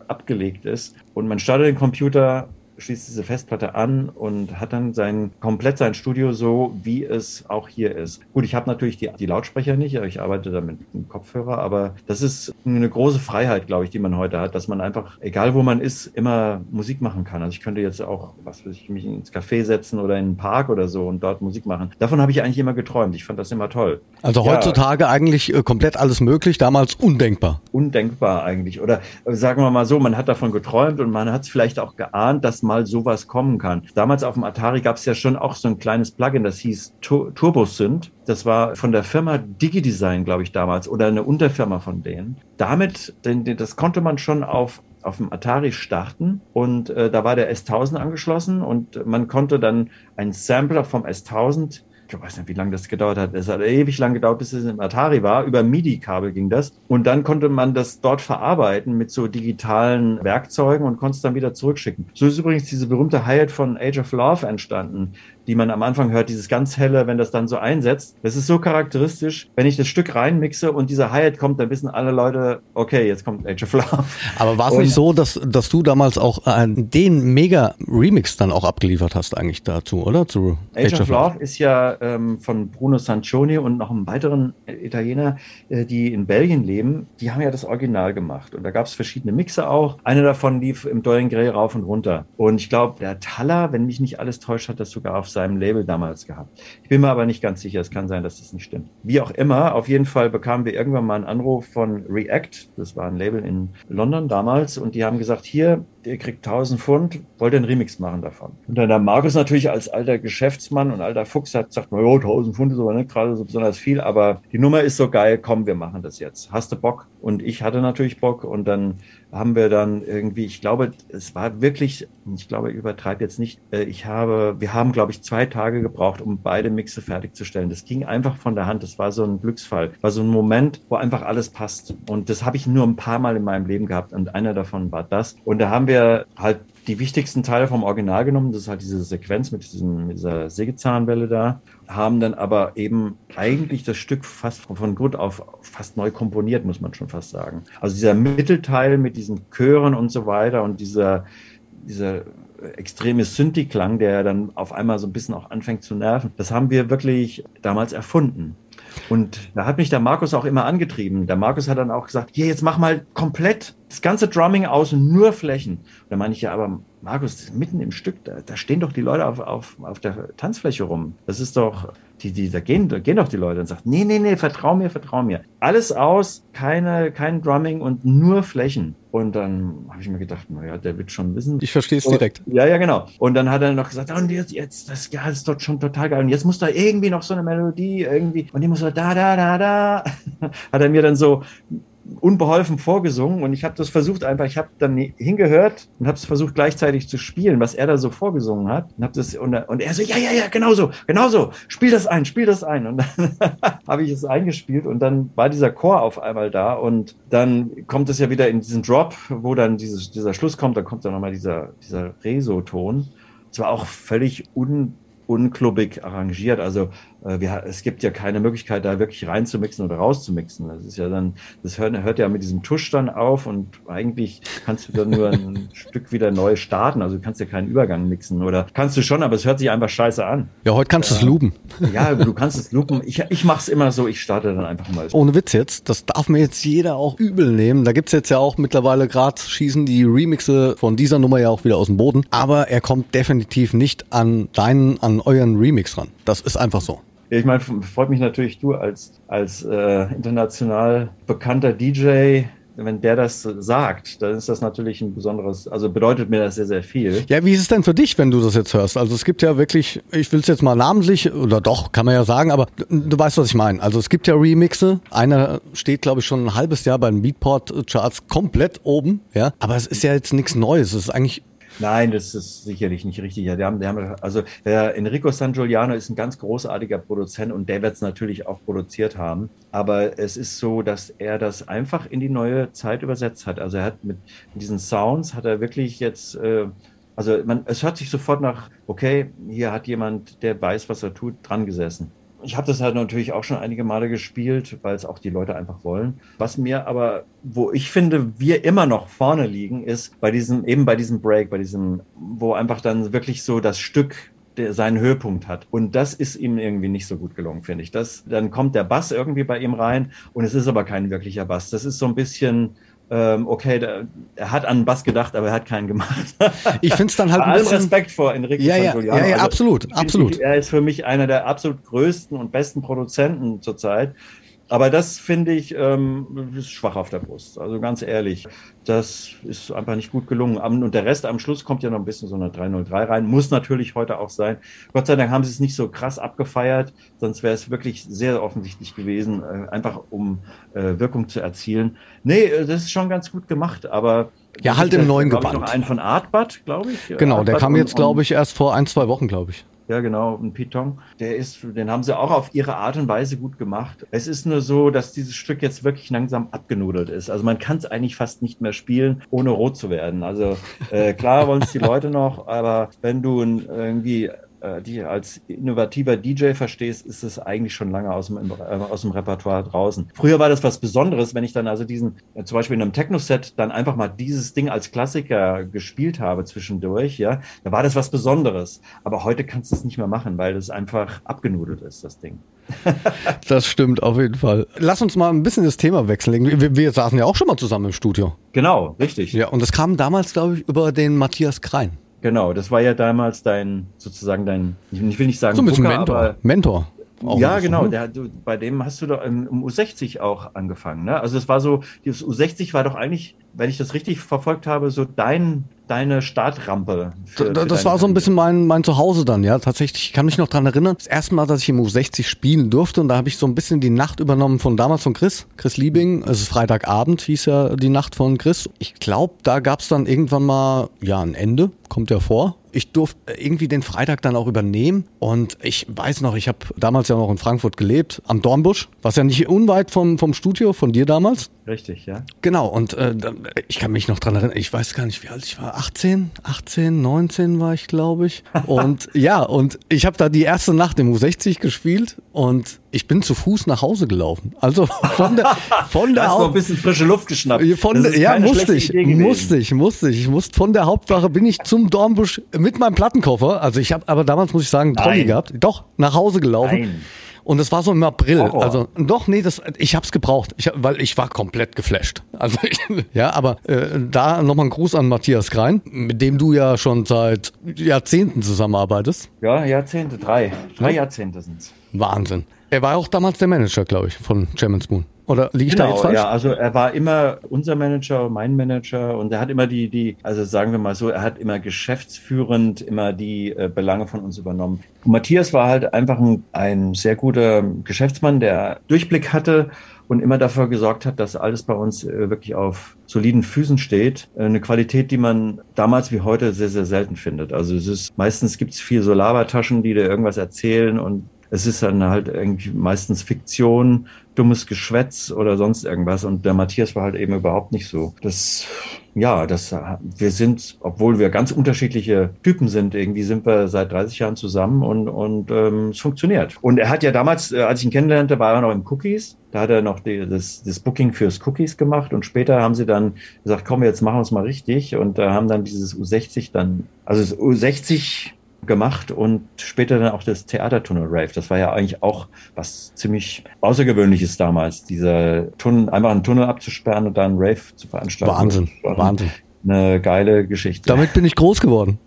abgelegt ist und man startet den Computer schließt diese Festplatte an und hat dann sein komplett sein Studio so, wie es auch hier ist. Gut, ich habe natürlich die, die Lautsprecher nicht, ich arbeite da mit einem Kopfhörer, aber das ist eine große Freiheit, glaube ich, die man heute hat, dass man einfach, egal wo man ist, immer Musik machen kann. Also ich könnte jetzt auch, was weiß ich, mich ins Café setzen oder in einen Park oder so und dort Musik machen. Davon habe ich eigentlich immer geträumt. Ich fand das immer toll. Also heutzutage ja, eigentlich äh, komplett alles möglich, damals undenkbar. Undenkbar eigentlich. Oder sagen wir mal so, man hat davon geträumt und man hat es vielleicht auch geahnt, dass mal sowas kommen kann. Damals auf dem Atari gab es ja schon auch so ein kleines Plugin, das hieß Tur Turbosynth. Das war von der Firma DigiDesign, glaube ich, damals, oder eine Unterfirma von denen. Damit, das konnte man schon auf auf dem Atari starten und äh, da war der S1000 angeschlossen und man konnte dann einen Sampler vom S1000 ich weiß nicht, wie lange das gedauert hat. Es hat ewig lang gedauert, bis es im Atari war. Über MIDI-Kabel ging das. Und dann konnte man das dort verarbeiten mit so digitalen Werkzeugen und konnte es dann wieder zurückschicken. So ist übrigens diese berühmte Hi-Hat von Age of Love entstanden die man am Anfang hört, dieses ganz helle, wenn das dann so einsetzt. Das ist so charakteristisch. Wenn ich das Stück reinmixe und dieser Hi-Hat kommt, dann wissen alle Leute, okay, jetzt kommt Age of Love. Aber war es nicht so, dass, dass du damals auch äh, den Mega-Remix dann auch abgeliefert hast eigentlich dazu, oder? Zu Age, Age of, Love ist ja ähm, von Bruno Sancioni und noch einem weiteren Italiener, äh, die in Belgien leben. Die haben ja das Original gemacht. Und da gab es verschiedene Mixe auch. Einer davon lief im Dorian Gray rauf und runter. Und ich glaube, der Taller, wenn mich nicht alles täuscht, hat das sogar auf seinem Label damals gehabt. Ich bin mir aber nicht ganz sicher, es kann sein, dass das nicht stimmt. Wie auch immer, auf jeden Fall bekamen wir irgendwann mal einen Anruf von React, das war ein Label in London damals, und die haben gesagt, hier, ihr kriegt 1000 Pfund, wollt ihr einen Remix machen davon? Und dann der Markus natürlich als alter Geschäftsmann und alter Fuchs hat gesagt, na ja, 1000 Pfund ist aber nicht gerade so besonders viel, aber die Nummer ist so geil, komm, wir machen das jetzt. Hast du Bock? Und ich hatte natürlich Bock und dann haben wir dann irgendwie, ich glaube, es war wirklich, ich glaube, ich übertreibe jetzt nicht, äh, ich habe, wir haben, glaube ich, zwei Tage gebraucht, um beide Mixe fertigzustellen. Das ging einfach von der Hand. Das war so ein Glücksfall. War so ein Moment, wo einfach alles passt. Und das habe ich nur ein paar Mal in meinem Leben gehabt. Und einer davon war das. Und da haben wir halt die wichtigsten Teile vom Original genommen. Das ist halt diese Sequenz mit, diesem, mit dieser Sägezahnwelle da. Haben dann aber eben eigentlich das Stück fast von Grund auf fast neu komponiert, muss man schon fast sagen. Also dieser Mittelteil mit diesen Chören und so weiter und dieser, dieser extreme Synthi-Klang, der dann auf einmal so ein bisschen auch anfängt zu nerven, das haben wir wirklich damals erfunden. Und da hat mich der Markus auch immer angetrieben. Der Markus hat dann auch gesagt, hier, jetzt mach mal komplett das ganze Drumming aus und nur Flächen. Und da meine ich ja, aber Markus, mitten im Stück, da, da stehen doch die Leute auf, auf, auf der Tanzfläche rum. Das ist doch, die, die, da, gehen, da gehen doch die Leute und sagen, nee, nee, nee, vertrau mir, vertrau mir. Alles aus, keine, kein Drumming und nur Flächen. Und dann habe ich mir gedacht, naja, der wird schon wissen. Ich verstehe es direkt. Ja, ja, genau. Und dann hat er noch gesagt, und jetzt, jetzt das, ja, das ist doch schon total geil. Und jetzt muss da irgendwie noch so eine Melodie irgendwie, und die muss so da, da, da, da. Hat er mir dann so unbeholfen vorgesungen und ich habe das versucht einfach, ich habe dann hingehört und habe es versucht gleichzeitig zu spielen, was er da so vorgesungen hat und habe das und, und, er so ja ja ja genauso genauso spiel das ein spiel das ein und dann habe ich es eingespielt und dann war dieser Chor auf einmal da und dann kommt es ja wieder in diesen Drop, wo dann dieses, dieser Schluss kommt, dann kommt dann nochmal dieser dieser Reso-Ton. Es war auch völlig un unklubbig arrangiert. Also wir, es gibt ja keine Möglichkeit, da wirklich reinzumixen oder rauszumixen. Das ist ja dann, das hört, hört ja mit diesem Tusch dann auf und eigentlich kannst du dann nur ein Stück wieder neu starten. Also du kannst ja keinen Übergang mixen oder kannst du schon, aber es hört sich einfach scheiße an. Ja, heute kannst du es loopen. Ja, du kannst es loopen. Ich, ich mache es immer so, ich starte dann einfach mal. Ohne Witz jetzt, das darf mir jetzt jeder auch übel nehmen. Da gibt's jetzt ja auch mittlerweile gerade schießen die Remixe von dieser Nummer ja auch wieder aus dem Boden. Aber er kommt definitiv nicht an deinen, an euren Remix ran. Das ist einfach so. Ich meine, freut mich natürlich du als, als äh, international bekannter DJ, wenn der das sagt, dann ist das natürlich ein besonderes, also bedeutet mir das sehr, sehr viel. Ja, wie ist es denn für dich, wenn du das jetzt hörst? Also es gibt ja wirklich, ich will es jetzt mal namentlich, oder doch, kann man ja sagen, aber du weißt, was ich meine. Also es gibt ja Remixe. Einer steht, glaube ich, schon ein halbes Jahr bei den Beatport-Charts komplett oben, ja. Aber es ist ja jetzt nichts Neues. Es ist eigentlich Nein, das ist sicherlich nicht richtig. Ja, die haben, die haben, also der Enrico San Giuliano ist ein ganz großartiger Produzent und der wird es natürlich auch produziert haben. Aber es ist so, dass er das einfach in die neue Zeit übersetzt hat. Also er hat mit, mit diesen Sounds hat er wirklich jetzt äh, also man, es hört sich sofort nach, okay, hier hat jemand, der weiß, was er tut, dran gesessen. Ich habe das halt natürlich auch schon einige Male gespielt, weil es auch die Leute einfach wollen. Was mir aber, wo ich finde, wir immer noch vorne liegen, ist bei diesem, eben bei diesem Break, bei diesem, wo einfach dann wirklich so das Stück der seinen Höhepunkt hat. Und das ist ihm irgendwie nicht so gut gelungen, finde ich. Das, dann kommt der Bass irgendwie bei ihm rein und es ist aber kein wirklicher Bass. Das ist so ein bisschen, okay, der, er hat an Bass gedacht, aber er hat keinen gemacht. ich finde es dann halt Bei allem Respekt vor Enrique ja, ja, ja, ja, also, absolut, absolut. er ist für mich einer der absolut größten und besten Produzenten zurzeit. Aber das finde ich ähm, ist schwach auf der Brust. Also ganz ehrlich, das ist einfach nicht gut gelungen. Und der Rest am Schluss kommt ja noch ein bisschen so eine 303 rein. Muss natürlich heute auch sein. Gott sei Dank haben sie es nicht so krass abgefeiert, sonst wäre es wirklich sehr offensichtlich gewesen, äh, einfach um äh, Wirkung zu erzielen. Nee, äh, das ist schon ganz gut gemacht, aber ja, halt im neuen Gewand. noch einen von Artbad, glaube ich. Genau, Artbad der kam jetzt, glaube ich, erst vor ein, zwei Wochen, glaube ich. Ja, genau, ein Piton. Der ist, den haben sie auch auf ihre Art und Weise gut gemacht. Es ist nur so, dass dieses Stück jetzt wirklich langsam abgenudelt ist. Also man kann es eigentlich fast nicht mehr spielen, ohne rot zu werden. Also äh, klar wollen es die Leute noch, aber wenn du irgendwie äh, die als innovativer DJ verstehst, ist es eigentlich schon lange aus dem, äh, aus dem Repertoire draußen. Früher war das was Besonderes, wenn ich dann also diesen, äh, zum Beispiel in einem Techno-Set, dann einfach mal dieses Ding als Klassiker gespielt habe zwischendurch, ja, da war das was Besonderes. Aber heute kannst du es nicht mehr machen, weil das einfach abgenudelt ist, das Ding. das stimmt auf jeden Fall. Lass uns mal ein bisschen das Thema wechseln. Wir, wir saßen ja auch schon mal zusammen im Studio. Genau, richtig. Ja, und das kam damals, glaube ich, über den Matthias Krein. Genau, das war ja damals dein, sozusagen dein, ich will nicht sagen, so ein bisschen Booker, Mentor. Mentor. ja, genau. Ne? Der, du, bei dem hast du doch im, im U60 auch angefangen. Ne? Also es war so, dieses U60 war doch eigentlich, wenn ich das richtig verfolgt habe, so dein deine Startrampe. Für, das, das war so ein bisschen mein, mein Zuhause dann, ja. Tatsächlich, ich kann mich noch dran erinnern, das erste Mal, dass ich im U60 spielen durfte und da habe ich so ein bisschen die Nacht übernommen von damals von Chris, Chris Liebing. Es ist Freitagabend, hieß ja die Nacht von Chris. Ich glaube, da gab es dann irgendwann mal, ja, ein Ende, kommt ja vor ich durfte irgendwie den Freitag dann auch übernehmen. Und ich weiß noch, ich habe damals ja noch in Frankfurt gelebt, am Dornbusch, was ja nicht unweit vom, vom Studio von dir damals. Richtig, ja. Genau, und äh, ich kann mich noch dran erinnern, ich weiß gar nicht, wie alt ich war. 18, 18, 19 war ich, glaube ich. Und ja, und ich habe da die erste Nacht im U60 gespielt und ich bin zu Fuß nach Hause gelaufen. Also von der von der Hast Haupt ein bisschen frische Luft geschnappt. Von ja, musste ich, musste ich, musste ich, ich musste von der Hauptwache bin ich zum Dornbusch mit meinem Plattenkoffer. Also ich habe aber damals muss ich sagen, Trolley gehabt. Doch nach Hause gelaufen. Nein Und es war so im April. Horror. Also doch, nee, das, ich hab's gebraucht, ich, weil ich war komplett geflasht. Also ich, ja, aber äh, da nochmal ein Gruß an Matthias Krein, mit dem du ja schon seit Jahrzehnten zusammenarbeitest. Ja, Jahrzehnte, drei. Drei Jahrzehnte sind's. Wahnsinn. Er war auch damals der Manager, glaube ich, von German Spoon. Oder liege ich da jetzt falsch? ja, also er war immer unser Manager, mein Manager und er hat immer die, die, also sagen wir mal so, er hat immer geschäftsführend immer die äh, Belange von uns übernommen. Und Matthias war halt einfach ein, ein sehr guter Geschäftsmann, der Durchblick hatte und immer dafür gesorgt hat, dass alles bei uns äh, wirklich auf soliden Füßen steht. Äh, eine Qualität, die man damals wie heute sehr, sehr selten findet. Also es ist, meistens gibt es viel so Labertaschen, die dir irgendwas erzählen und es ist dann halt irgendwie meistens Fiktion, dummes Geschwätz oder sonst irgendwas. Und der Matthias war halt eben überhaupt nicht so. Das, ja, das, wir sind, obwohl wir ganz unterschiedliche Typen sind, irgendwie sind wir seit 30 Jahren zusammen und, und ähm, es funktioniert. Und er hat ja damals, äh, als ich ihn kennenlernte, war er noch im Cookies. Da hat er noch die, das, das Booking fürs Cookies gemacht und später haben sie dann gesagt, komm, jetzt machen wir es mal richtig und äh, haben dann dieses U60 dann, also das U60 gemacht und später dann auch das Theatertunnel Rave. Das war ja eigentlich auch was ziemlich Außergewöhnliches damals, dieser Tunnel, einfach einen Tunnel abzusperren und dann einen Rave zu veranstalten. Wahnsinn, Wahnsinn. Eine geile Geschichte. Damit bin ich groß geworden.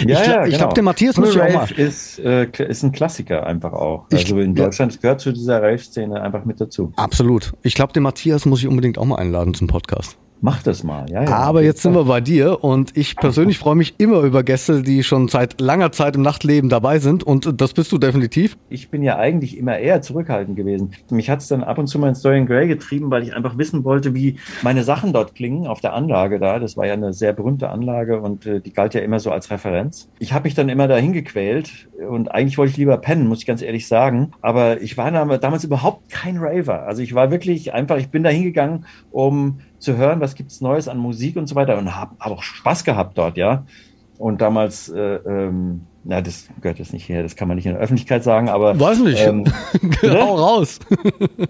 ich gla- ich genau. glaub, der Matthias muss ich auch Rave ist, äh, ist ein Klassiker einfach auch. Ich- Also in ja. Deutschland es gehört zu dieser Rave-Szene einfach mit dazu. Absolut. Ich glaube, den Matthias muss ich unbedingt auch mal einladen zum Podcast. Mach das mal, ja. ja Aber jetzt sind wir bei dir und ich persönlich freue mich immer über Gäste, die schon seit langer Zeit im Nachtleben dabei sind und das bist du definitiv. ich bin ja eigentlich immer eher zurückhaltend gewesen. Mich hat es dann ab und zu mal ins Dorian Gray getrieben, weil ich einfach wissen wollte, wie meine Sachen dort klingen auf der Anlage da. Das war ja eine sehr berühmte Anlage und äh, die galt ja immer so als Referenz. Ich habe mich dann immer dahin gequält und eigentlich wollte ich lieber pennen, muss ich ganz ehrlich sagen. Aber ich war dam- damals überhaupt kein Raver. Also ich war wirklich einfach, ich bin da hingegangen, um zu hören, was gibt's Neues an Musik und so weiter und habe hab auch Spaß gehabt dort, ja. Und damals, äh, ähm, na, das gehört jetzt nicht her, das kann man nicht in der Öffentlichkeit sagen, aber. Weiß nicht. Ähm, Hau raus.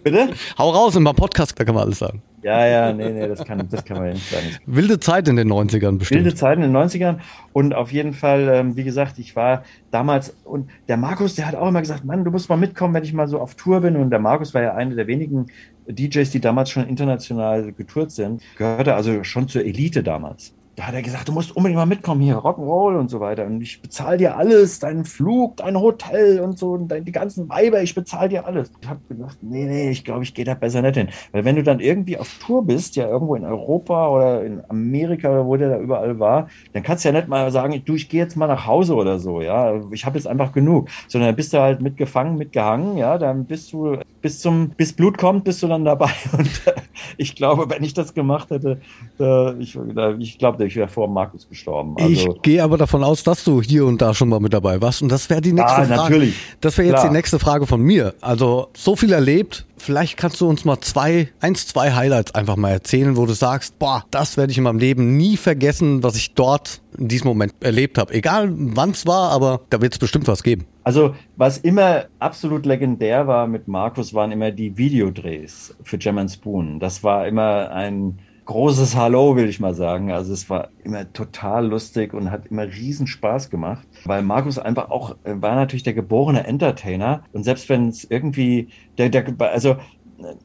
bitte? Hau raus in meinem Podcast, da kann man alles sagen. Ja, ja, nee, nee, das kann, das kann man ja nicht sagen. Wilde Zeit in den 90ern bestimmt. Wilde Zeiten in den 90ern und auf jeden Fall, ähm, wie gesagt, ich war damals und der Markus, der hat auch immer gesagt, Mann, du musst mal mitkommen, wenn ich mal so auf Tour bin und der Markus war ja einer der wenigen DJs, die damals schon international getourt sind, gehörte also schon zur Elite damals. Da hat er gesagt, du musst unbedingt mal mitkommen hier, Rock'n'Roll und so weiter. Und ich bezahle dir alles, deinen Flug, dein Hotel und so, und die ganzen Weiber, ich bezahle dir alles. Ich habe gedacht, nee, nee, ich glaube, ich gehe da besser nicht hin. Weil wenn du dann irgendwie auf Tour bist, ja irgendwo in Europa oder in Amerika oder wo der da überall war, dann kannst du ja nicht mal sagen, du, ich gehe jetzt mal nach Hause oder so, ja, ich habe jetzt einfach genug. Sondern dann bist du halt mitgefangen, mitgehangen, ja, dann bist du bis zum, bis Blut kommt, bist du dann dabei. Und äh, ich glaube, wenn ich das gemacht hätte, äh, ich, äh, ich glaube, ich wäre vor Markus gestorben. Also, ich gehe aber davon aus, dass du hier und da schon mal mit dabei warst. Und das wäre die nächste Ah, Frage. natürlich. Das wäre jetzt Klar. die nächste Frage von mir. Also so viel erlebt. Vielleicht kannst du uns mal zwei, eins, zwei Highlights einfach mal erzählen, wo du sagst, boah, das werde ich in meinem Leben nie vergessen, was ich dort in diesem Moment erlebt habe. Egal wann es war, aber da wird es bestimmt was geben. Also, was immer absolut legendär war mit Markus, waren immer die Videodrehs für Gem Spoon. Das war immer ein großes Hallo, will ich mal sagen. Also, es war immer total lustig und hat immer riesen Spaß gemacht, weil Markus einfach auch äh, war natürlich der geborene Entertainer. Und selbst wenn es irgendwie, der, der, also,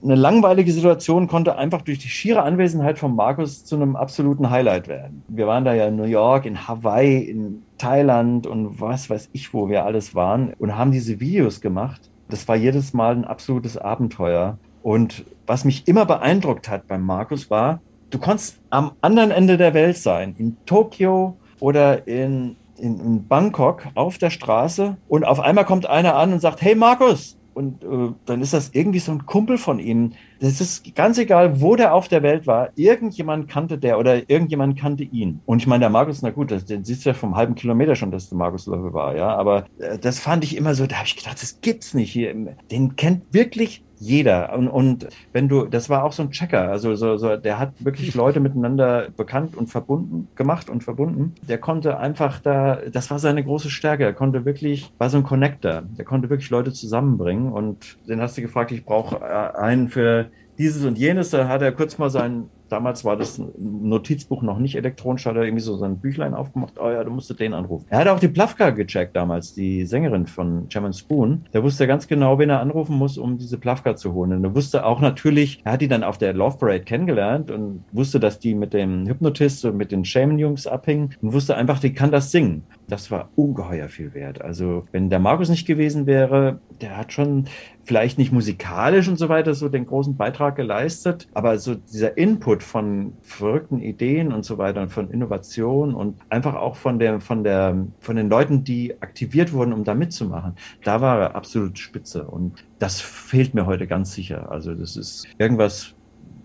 eine langweilige Situation konnte einfach durch die schiere Anwesenheit von Markus zu einem absoluten Highlight werden. Wir waren da ja in New York, in Hawaii, in Thailand und was weiß ich, wo wir alles waren und haben diese Videos gemacht. Das war jedes Mal ein absolutes Abenteuer. Und was mich immer beeindruckt hat beim Markus war, du konntest am anderen Ende der Welt sein, in Tokio oder in, in, in Bangkok auf der Straße und auf einmal kommt einer an und sagt, hey Markus, und äh, dann ist das irgendwie so ein Kumpel von ihm. Das ist ganz egal, wo der auf der Welt war. Irgendjemand kannte der oder irgendjemand kannte ihn. Und ich meine, der Markus, na gut, das, den siehst du ja vom halben Kilometer schon, dass der Markus Löwe war, ja. Aber äh, das fand ich immer so, da habe ich gedacht, das gibt's nicht hier. Den kennt wirklich jeder. Und, und wenn du, das war auch so ein Checker, also so, so, der hat wirklich Leute miteinander bekannt und verbunden, gemacht und verbunden. Der konnte einfach da, das war seine große Stärke. Er konnte wirklich, war so ein Connector. Der konnte wirklich Leute zusammenbringen. Und den hast du gefragt, ich brauche äh, einen für dieses und jenes. Da hat er kurz mal sein damals war das Notizbuch noch nicht elektronisch, hat er irgendwie so sein Büchlein aufgemacht, oh ja, du musst den anrufen. Er hat auch die Plavka gecheckt damals, die Sängerin von German Spoon. Der wusste ganz genau, wen er anrufen muss, um diese Plavka zu holen. Und er wusste auch natürlich, er hat die dann auf der Love Parade kennengelernt und wusste, dass die mit dem Hypnotist und mit den Shaman-Jungs abhängen und wusste einfach, die kann das singen. Das war ungeheuer viel wert. Also wenn der Markus nicht gewesen wäre, der hat schon vielleicht nicht musikalisch und so weiter so den großen Beitrag geleistet, aber so dieser Input von verrückten Ideen und so weiter und von Innovation und einfach auch von der, von der, von den Leuten, die aktiviert wurden, um da mitzumachen, da war er absolut spitze und das fehlt mir heute ganz sicher. Also das ist irgendwas,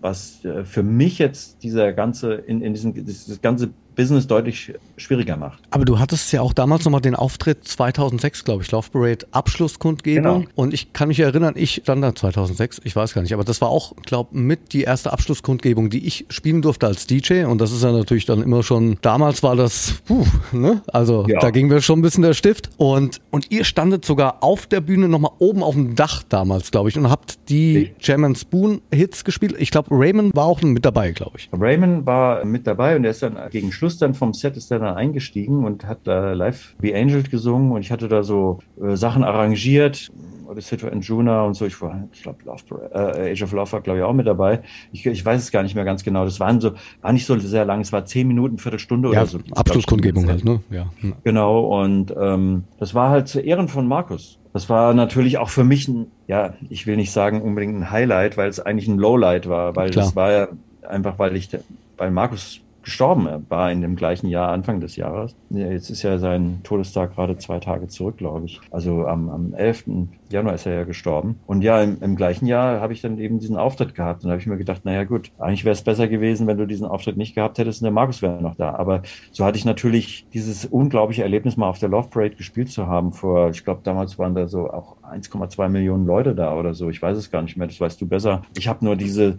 was äh, für mich jetzt dieser ganze, in, in diesem, dieses ganze Business deutlich schwieriger macht. Aber du hattest ja auch damals nochmal den Auftritt 2006, glaube ich, Love Parade Abschlusskundgebung. Genau. Und ich kann mich erinnern, ich stand da 2006, ich weiß gar nicht, aber das war auch, glaube mit die erste Abschlusskundgebung, die ich spielen durfte als DJ. Und das ist ja natürlich dann immer schon, damals war das, puh, ne? Also ja. da ging mir schon ein bisschen der Stift. Und, und ihr standet sogar auf der Bühne nochmal oben auf dem Dach damals, glaube ich, und habt die Jam Spoon Hits gespielt. Ich glaube, Raymond war auch mit dabei, glaube ich. Raymond war mit dabei und er ist dann gegen Schluss Schluss dann vom Set ist er dann eingestiegen und hat da live wie Angel gesungen und ich hatte da so äh, Sachen arrangiert. Odyssey and Juna und so. Ich war, ich glaube, äh, Age of Love war, glaube ich, auch mit dabei. Ich, ich weiß es gar nicht mehr ganz genau. Das waren so, war nicht so sehr lang. Es war zehn Minuten, Viertelstunde ja, oder so. Abschlusskundgebung halt, ne? Ja. Genau. Und ähm, das war halt zu Ehren von Markus. Das war natürlich auch für mich ein, ja, ich will nicht sagen unbedingt ein Highlight, weil es eigentlich ein Lowlight war, weil Klar. das war ja einfach, weil ich, weil Markus gestorben war in dem gleichen Jahr, Anfang des Jahres. Ja, jetzt ist ja sein Todestag gerade zwei Tage zurück, glaube ich. Also am, am 11. Januar ist er ja gestorben. Und ja, im, im gleichen Jahr habe ich dann eben diesen Auftritt gehabt. Und da habe ich mir gedacht, naja gut, eigentlich wäre es besser gewesen, wenn du diesen Auftritt nicht gehabt hättest und der Markus wäre noch da. Aber so hatte ich natürlich dieses unglaubliche Erlebnis, mal auf der Love Parade gespielt zu haben. Vor, ich glaube, damals waren da so auch 1,2 Millionen Leute da oder so. Ich weiß es gar nicht mehr, das weißt du besser. Ich habe nur diese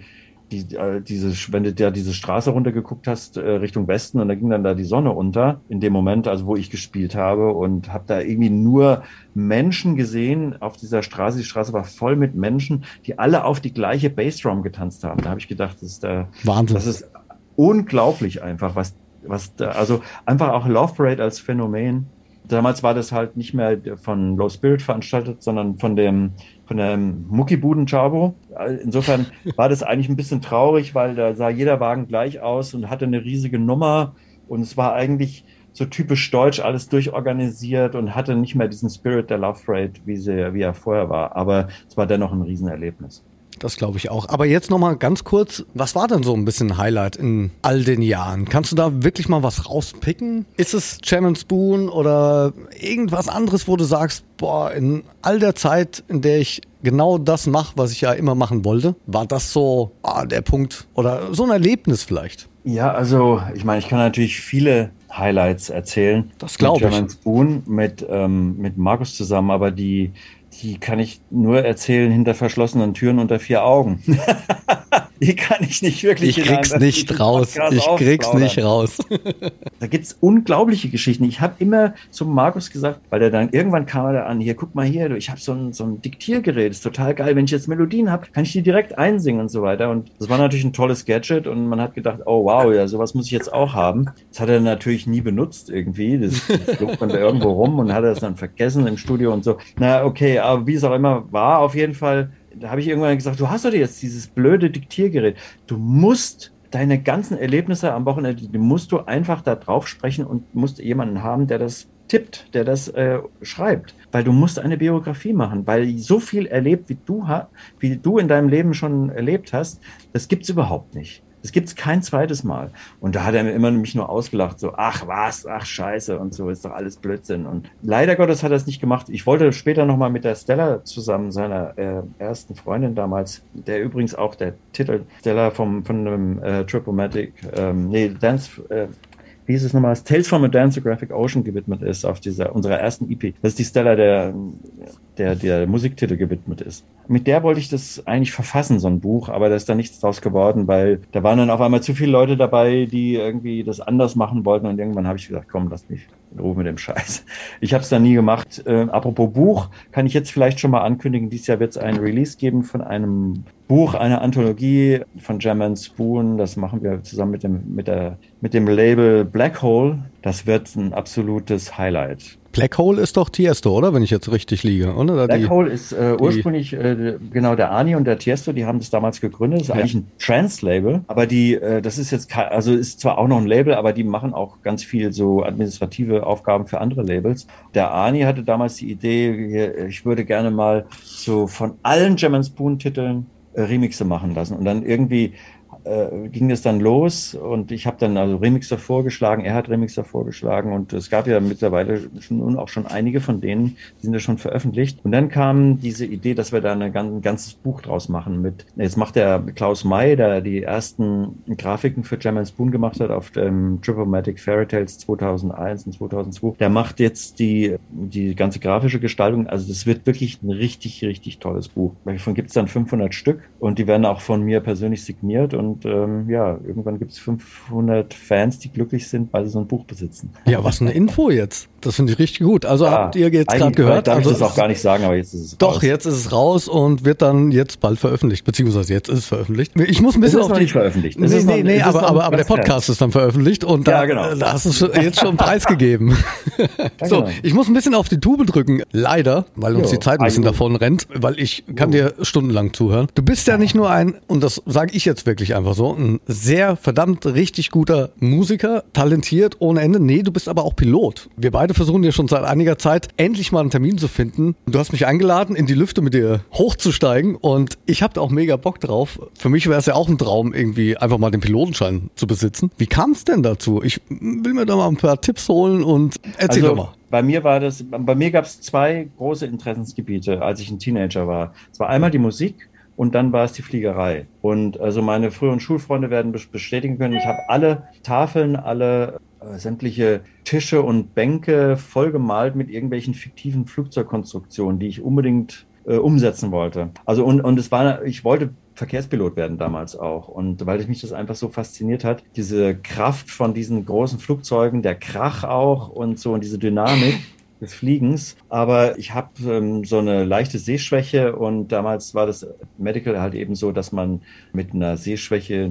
die, äh, diese, wenn du ja diese Straße runtergeguckt hast, äh, Richtung Westen und da ging dann da die Sonne unter in dem Moment, also wo ich gespielt habe und habe da irgendwie nur Menschen gesehen auf dieser Straße. Die Straße war voll mit Menschen, die alle auf die gleiche Bassdrum getanzt haben. Da habe ich gedacht, das ist der, Wahnsinn. Das ist unglaublich einfach, was, was da, also einfach auch Love Parade als Phänomen. Damals war das halt nicht mehr von Low Spirit veranstaltet, sondern von dem von der Muckibuden Chabo. Insofern war das eigentlich ein bisschen traurig, weil da sah jeder Wagen gleich aus und hatte eine riesige Nummer und es war eigentlich so typisch deutsch alles durchorganisiert und hatte nicht mehr diesen Spirit der Love Parade, wie, sie, wie er vorher war. Aber es war dennoch ein Riesenerlebnis. Das glaube ich auch. Aber jetzt nochmal ganz kurz, was war denn so ein bisschen Highlight in all den Jahren? Kannst du da wirklich mal was rauspicken? Ist es Chairman Spoon oder irgendwas anderes, wo du sagst, boah, in all der Zeit, in der ich genau das mache, was ich ja immer machen wollte, war das so ah, der Punkt oder so ein Erlebnis vielleicht? Ja, also ich meine, ich kann natürlich viele Highlights erzählen. Das glaube ich. German Spoon mit, ähm, mit Markus zusammen, aber die die kann ich nur erzählen hinter verschlossenen Türen unter vier Augen. die kann ich nicht wirklich. Ich krieg's nicht raus. Ich krieg's nicht raus. da gibt's unglaubliche Geschichten. Ich habe immer zum Markus gesagt, weil er dann irgendwann kam er da an, hier, guck mal hier, ich habe so ein, so ein Diktiergerät, ist total geil. Wenn ich jetzt Melodien habe, kann ich die direkt einsingen und so weiter. Und das war natürlich ein tolles Gadget und man hat gedacht, oh wow, ja, sowas muss ich jetzt auch haben. Das hat er natürlich nie benutzt irgendwie. Das, das flog dann da irgendwo rum und hat es dann vergessen im Studio und so. Na, okay, aber wie es auch immer war, auf jeden Fall, da habe ich irgendwann gesagt, du hast doch jetzt dieses blöde Diktiergerät. Du musst deine ganzen Erlebnisse am Wochenende, die musst du einfach da drauf sprechen und musst jemanden haben, der das tippt, der das äh, schreibt, weil du musst eine Biografie machen, weil so viel erlebt, wie du, wie du in deinem Leben schon erlebt hast, das gibt's überhaupt nicht. Das gibt es kein zweites Mal. Und da hat er mir immer mich nur ausgelacht, so, ach was, ach scheiße und so, ist doch alles Blödsinn. Und leider Gottes hat er es nicht gemacht. Ich wollte später nochmal mit der Stella zusammen, seiner äh, ersten Freundin damals, der übrigens auch der Titel Stella vom, von einem äh, Tripomatic, ähm, nee, Dance, äh, wie hieß es nochmal, Tales from a Dance Graphic Ocean gewidmet ist auf dieser, unserer ersten EP. Das ist die Stella der der der Musiktitel gewidmet ist. Mit der wollte ich das eigentlich verfassen, so ein Buch, aber da ist dann nichts draus geworden, weil da waren dann auf einmal zu viele Leute dabei, die irgendwie das anders machen wollten und irgendwann habe ich gesagt, komm, lass mich Ruhe mit dem Scheiß. Ich habe es dann nie gemacht. Äh, apropos Buch, kann ich jetzt vielleicht schon mal ankündigen, dieses Jahr wird es ein Release geben von einem Buch, einer Anthologie von German Spoon. Das machen wir zusammen mit dem, mit der, mit dem Label Black Hole. Das wird ein absolutes Highlight. Black Hole ist doch Tiesto, oder? Wenn ich jetzt richtig liege, oder? Black die, Hole ist äh, ursprünglich äh, genau der Ani und der Tiesto, die haben das damals gegründet. Das ist ja. eigentlich ein Trans-Label, aber die, äh, das ist jetzt, also ist zwar auch noch ein Label, aber die machen auch ganz viel so administrative Aufgaben für andere Labels. Der Ani hatte damals die Idee, ich würde gerne mal so von allen German Spoon-Titeln äh, Remixe machen lassen und dann irgendwie äh, ging es dann los und ich habe dann also Remixer vorgeschlagen, er hat Remixer vorgeschlagen und es gab ja mittlerweile schon auch schon einige von denen, die sind ja schon veröffentlicht. Und dann kam diese Idee, dass wir da eine, ein ganzes Buch draus machen mit, jetzt macht der Klaus May, der die ersten Grafiken für German Spoon gemacht hat auf dem Tripomatic Fairy Tales 2001 und 2002, der macht jetzt die, die ganze grafische Gestaltung, also das wird wirklich ein richtig, richtig tolles Buch. Davon gibt es dann 500 Stück und die werden auch von mir persönlich signiert und und ähm, ja, irgendwann gibt es 500 Fans, die glücklich sind, weil sie so ein Buch besitzen. Ja, was eine Info jetzt. Das finde ich richtig gut. Also ja, habt ihr jetzt gerade gehört? Darf also ich das auch gar nicht sagen, aber jetzt ist es Doch, raus. jetzt ist es raus und wird dann jetzt bald veröffentlicht, beziehungsweise jetzt ist es veröffentlicht. Ich muss ein bisschen es ist auf noch nicht veröffentlicht. Nee, nee, nee, aber, aber, aber der Podcast ist dann veröffentlicht und da, ja, genau. da hast du jetzt schon preisgegeben. so, genau. ich muss ein bisschen auf die Tube drücken. Leider, weil uns jo, die Zeit ein bisschen davon rennt, weil ich kann jo. dir stundenlang zuhören. Du bist ja nicht nur ein, und das sage ich jetzt wirklich einfach so, ein sehr verdammt richtig guter Musiker, talentiert ohne Ende. Nee, du bist aber auch Pilot. Wir beide versuchen ja schon seit einiger Zeit endlich mal einen Termin zu finden. Du hast mich eingeladen, in die Lüfte mit dir hochzusteigen und ich habe da auch mega Bock drauf. Für mich wäre es ja auch ein Traum, irgendwie einfach mal den Pilotenschein zu besitzen. Wie kam es denn dazu? Ich will mir da mal ein paar Tipps holen und erzähl also, doch mal. Bei mir war das, bei mir gab es zwei große Interessensgebiete, als ich ein Teenager war. Es war einmal die Musik und dann war es die Fliegerei. Und also meine früheren Schulfreunde werden bestätigen können, ich habe alle Tafeln, alle äh, sämtliche Tische und Bänke vollgemalt mit irgendwelchen fiktiven Flugzeugkonstruktionen, die ich unbedingt äh, umsetzen wollte. Also und, und es war, ich wollte Verkehrspilot werden damals auch. Und weil mich das einfach so fasziniert hat, diese Kraft von diesen großen Flugzeugen, der Krach auch und so und diese Dynamik des Fliegens. Aber ich habe ähm, so eine leichte Sehschwäche und damals war das Medical halt eben so, dass man mit einer Sehschwäche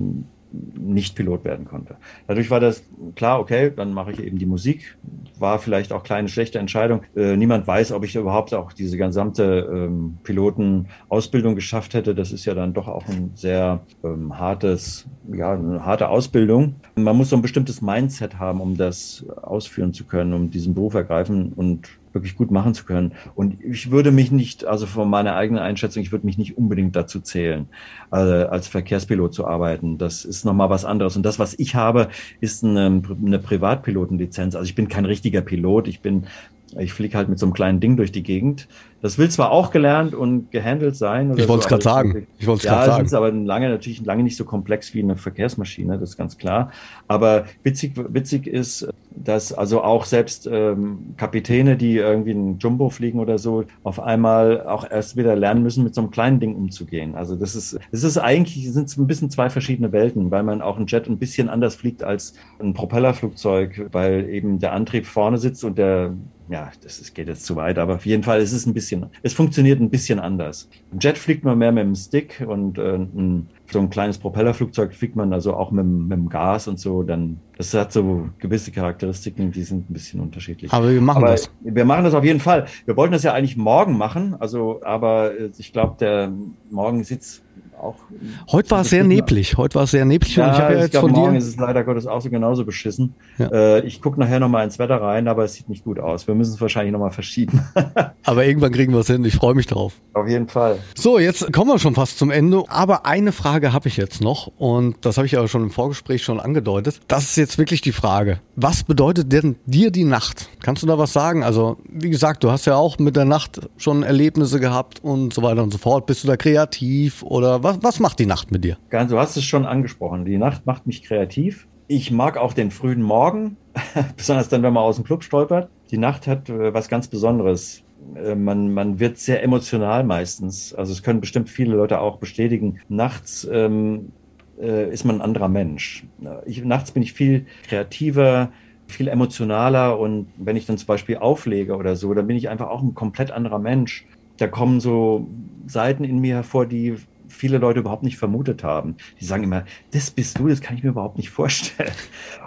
nicht Pilot werden konnte. Dadurch war das klar, okay, dann mache ich eben die Musik. War vielleicht auch kleine schlechte Entscheidung. Äh, niemand weiß, ob ich überhaupt auch diese gesamte ähm, Pilotenausbildung geschafft hätte. Das ist ja dann doch auch ein sehr ähm, hartes, ja, eine harte Ausbildung. Man muss so ein bestimmtes Mindset haben, um das ausführen zu können, um diesen Beruf ergreifen und wirklich gut machen zu können. Und ich würde mich nicht, also von meiner eigenen Einschätzung, ich würde mich nicht unbedingt dazu zählen, äh, als Verkehrspilot zu arbeiten. Das ist nochmal was anderes. Und das, was ich habe, ist eine, eine Privatpilotenlizenz. Also ich bin kein richtiger Pilot. Ich bin ich fliege halt mit so einem kleinen Ding durch die Gegend. Das will zwar auch gelernt und gehandelt sein. ich wollte es so, gerade sagen. Ich wollte es ja, sagen. ist aber lange natürlich lange nicht so komplex wie eine Verkehrsmaschine, das ist ganz klar. Aber witzig, witzig ist, dass also auch selbst ähm, Kapitäne, die irgendwie einen Jumbo fliegen oder so, auf einmal auch erst wieder lernen müssen, mit so einem kleinen Ding umzugehen. Also das ist, das ist eigentlich, sind ein bisschen zwei verschiedene Welten, weil man auch ein Jet ein bisschen anders fliegt als ein Propellerflugzeug, weil eben der Antrieb vorne sitzt und der ja, das ist, geht jetzt zu weit, aber auf jeden Fall ist es ein bisschen, es funktioniert ein bisschen anders. Ein Jet fliegt man mehr mit dem Stick und äh, ein, so ein kleines Propellerflugzeug fliegt man also auch mit, mit dem Gas und so. Dann, das hat so gewisse Charakteristiken, die sind ein bisschen unterschiedlich. Aber wir machen aber das. Wir machen das auf jeden Fall. Wir wollten das ja eigentlich morgen machen, also, aber äh, ich glaube, der morgen sitzt auch. Heute war es sehr neblig. Heute war es sehr neblig. Ja, ich habe ja jetzt glaub, von morgen dir ist es leider Gottes auch so genauso beschissen. Ja. Äh, ich gucke nachher nochmal ins Wetter rein, aber es sieht nicht gut aus. Wir müssen es wahrscheinlich nochmal verschieben. aber irgendwann kriegen wir es hin. Ich freue mich drauf. Auf jeden Fall. So, jetzt kommen wir schon fast zum Ende. Aber eine Frage habe ich jetzt noch und das habe ich ja schon im Vorgespräch schon angedeutet. Das ist jetzt wirklich die Frage. Was bedeutet denn dir die Nacht? Kannst du da was sagen? Also, wie gesagt, du hast ja auch mit der Nacht schon Erlebnisse gehabt und so weiter und so fort. Bist du da kreativ oder was, was macht die Nacht mit dir? Du hast es schon angesprochen. Die Nacht macht mich kreativ. Ich mag auch den frühen Morgen, besonders dann, wenn man aus dem Club stolpert. Die Nacht hat äh, was ganz Besonderes. äh, man, man wird sehr emotional meistens. Also es können bestimmt viele Leute auch bestätigen. Nachts ähm, äh, ist man ein anderer Mensch. Ich, nachts bin ich viel kreativer, viel emotionaler und wenn ich dann zum Beispiel auflege oder so, dann bin ich einfach auch ein komplett anderer Mensch. Da kommen so Seiten in mir hervor, die viele Leute überhaupt nicht vermutet haben. Die sagen immer, das bist du, das kann ich mir überhaupt nicht vorstellen.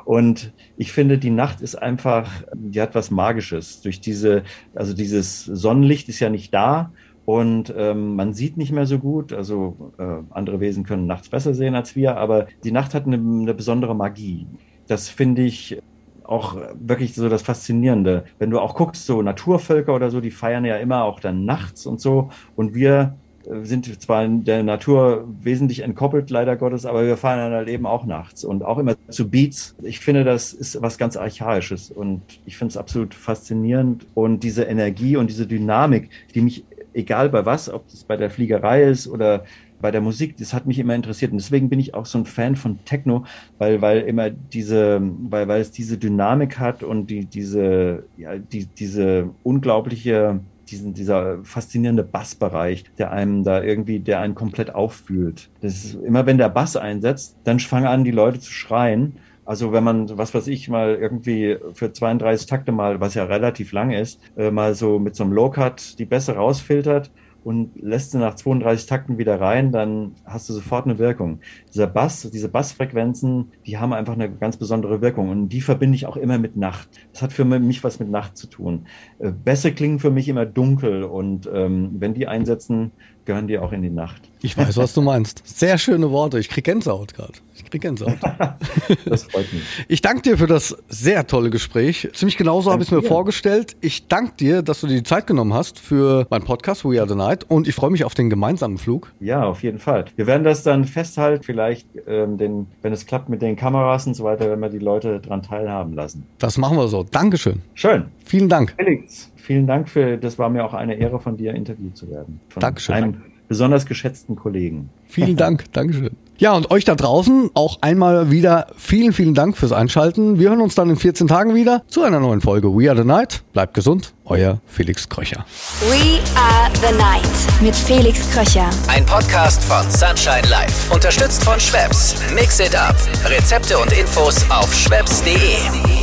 Und ich finde, die Nacht ist einfach, die hat was Magisches. Durch diese, also dieses Sonnenlicht ist ja nicht da und ähm, man sieht nicht mehr so gut. Also äh, andere Wesen können nachts besser sehen als wir, aber die Nacht hat eine, eine besondere Magie. Das finde ich auch wirklich so das Faszinierende. Wenn du auch guckst, so Naturvölker oder so, die feiern ja immer auch dann nachts und so. Und wir sind zwar in der Natur wesentlich entkoppelt, leider Gottes, aber wir fahren halt eben auch nachts und auch immer zu Beats. Ich finde, das ist was ganz Archaisches und ich finde es absolut faszinierend und diese Energie und diese Dynamik, die mich, egal bei was, ob es bei der Fliegerei ist oder bei der Musik, das hat mich immer interessiert. Und deswegen bin ich auch so ein Fan von Techno, weil, weil immer diese, weil, weil es diese Dynamik hat und die, diese, ja, die, diese unglaubliche diesen, dieser faszinierende Bassbereich, der einem da irgendwie, der einen komplett auffühlt. Das ist immer, wenn der Bass einsetzt, dann fangen an, die Leute zu schreien. Also wenn man, was weiß ich, mal irgendwie für 32 Takte mal, was ja relativ lang ist, äh, mal so mit so einem Low-Cut die Bässe rausfiltert und lässt sie nach 32 Takten wieder rein, dann hast du sofort eine Wirkung. Dieser Bass, diese Bassfrequenzen, die haben einfach eine ganz besondere Wirkung und die verbinde ich auch immer mit Nacht. Das hat für mich was mit Nacht zu tun. Äh, Bässe klingen für mich immer dunkel und ähm, wenn die einsetzen, gehören die auch in die Nacht. Ich weiß, was du meinst. Sehr schöne Worte. Ich krieg Gänsehaut gerade. Ich krieg Gänsehaut. das freut mich. Ich danke dir für das sehr tolle Gespräch. Ziemlich genauso habe ich es mir vorgestellt. Ich danke dir, dass du dir die Zeit genommen hast für meinen Podcast We Are the Night und ich freue mich auf den gemeinsamen Flug. Ja, auf jeden Fall. Wir werden das dann festhalten, vielleicht, ähm, den, wenn es klappt mit den Kameras und so weiter, wenn wir die Leute daran teilhaben lassen. Das machen wir so. Dankeschön. Schön. Vielen Dank. Felix, vielen Dank für, das war mir auch eine Ehre von dir interviewt zu werden. Von Dankeschön. Einem besonders geschätzten Kollegen. Vielen Dank, Dankeschön. Ja, und euch da draußen auch einmal wieder vielen, vielen Dank fürs Einschalten. Wir hören uns dann in 14 Tagen wieder zu einer neuen Folge We Are the Night. Bleibt gesund, euer Felix Kröcher. We Are the Night mit Felix Kröcher. Ein Podcast von Sunshine Life. Unterstützt von Schwebs. Mix it up. Rezepte und Infos auf schwebs.de.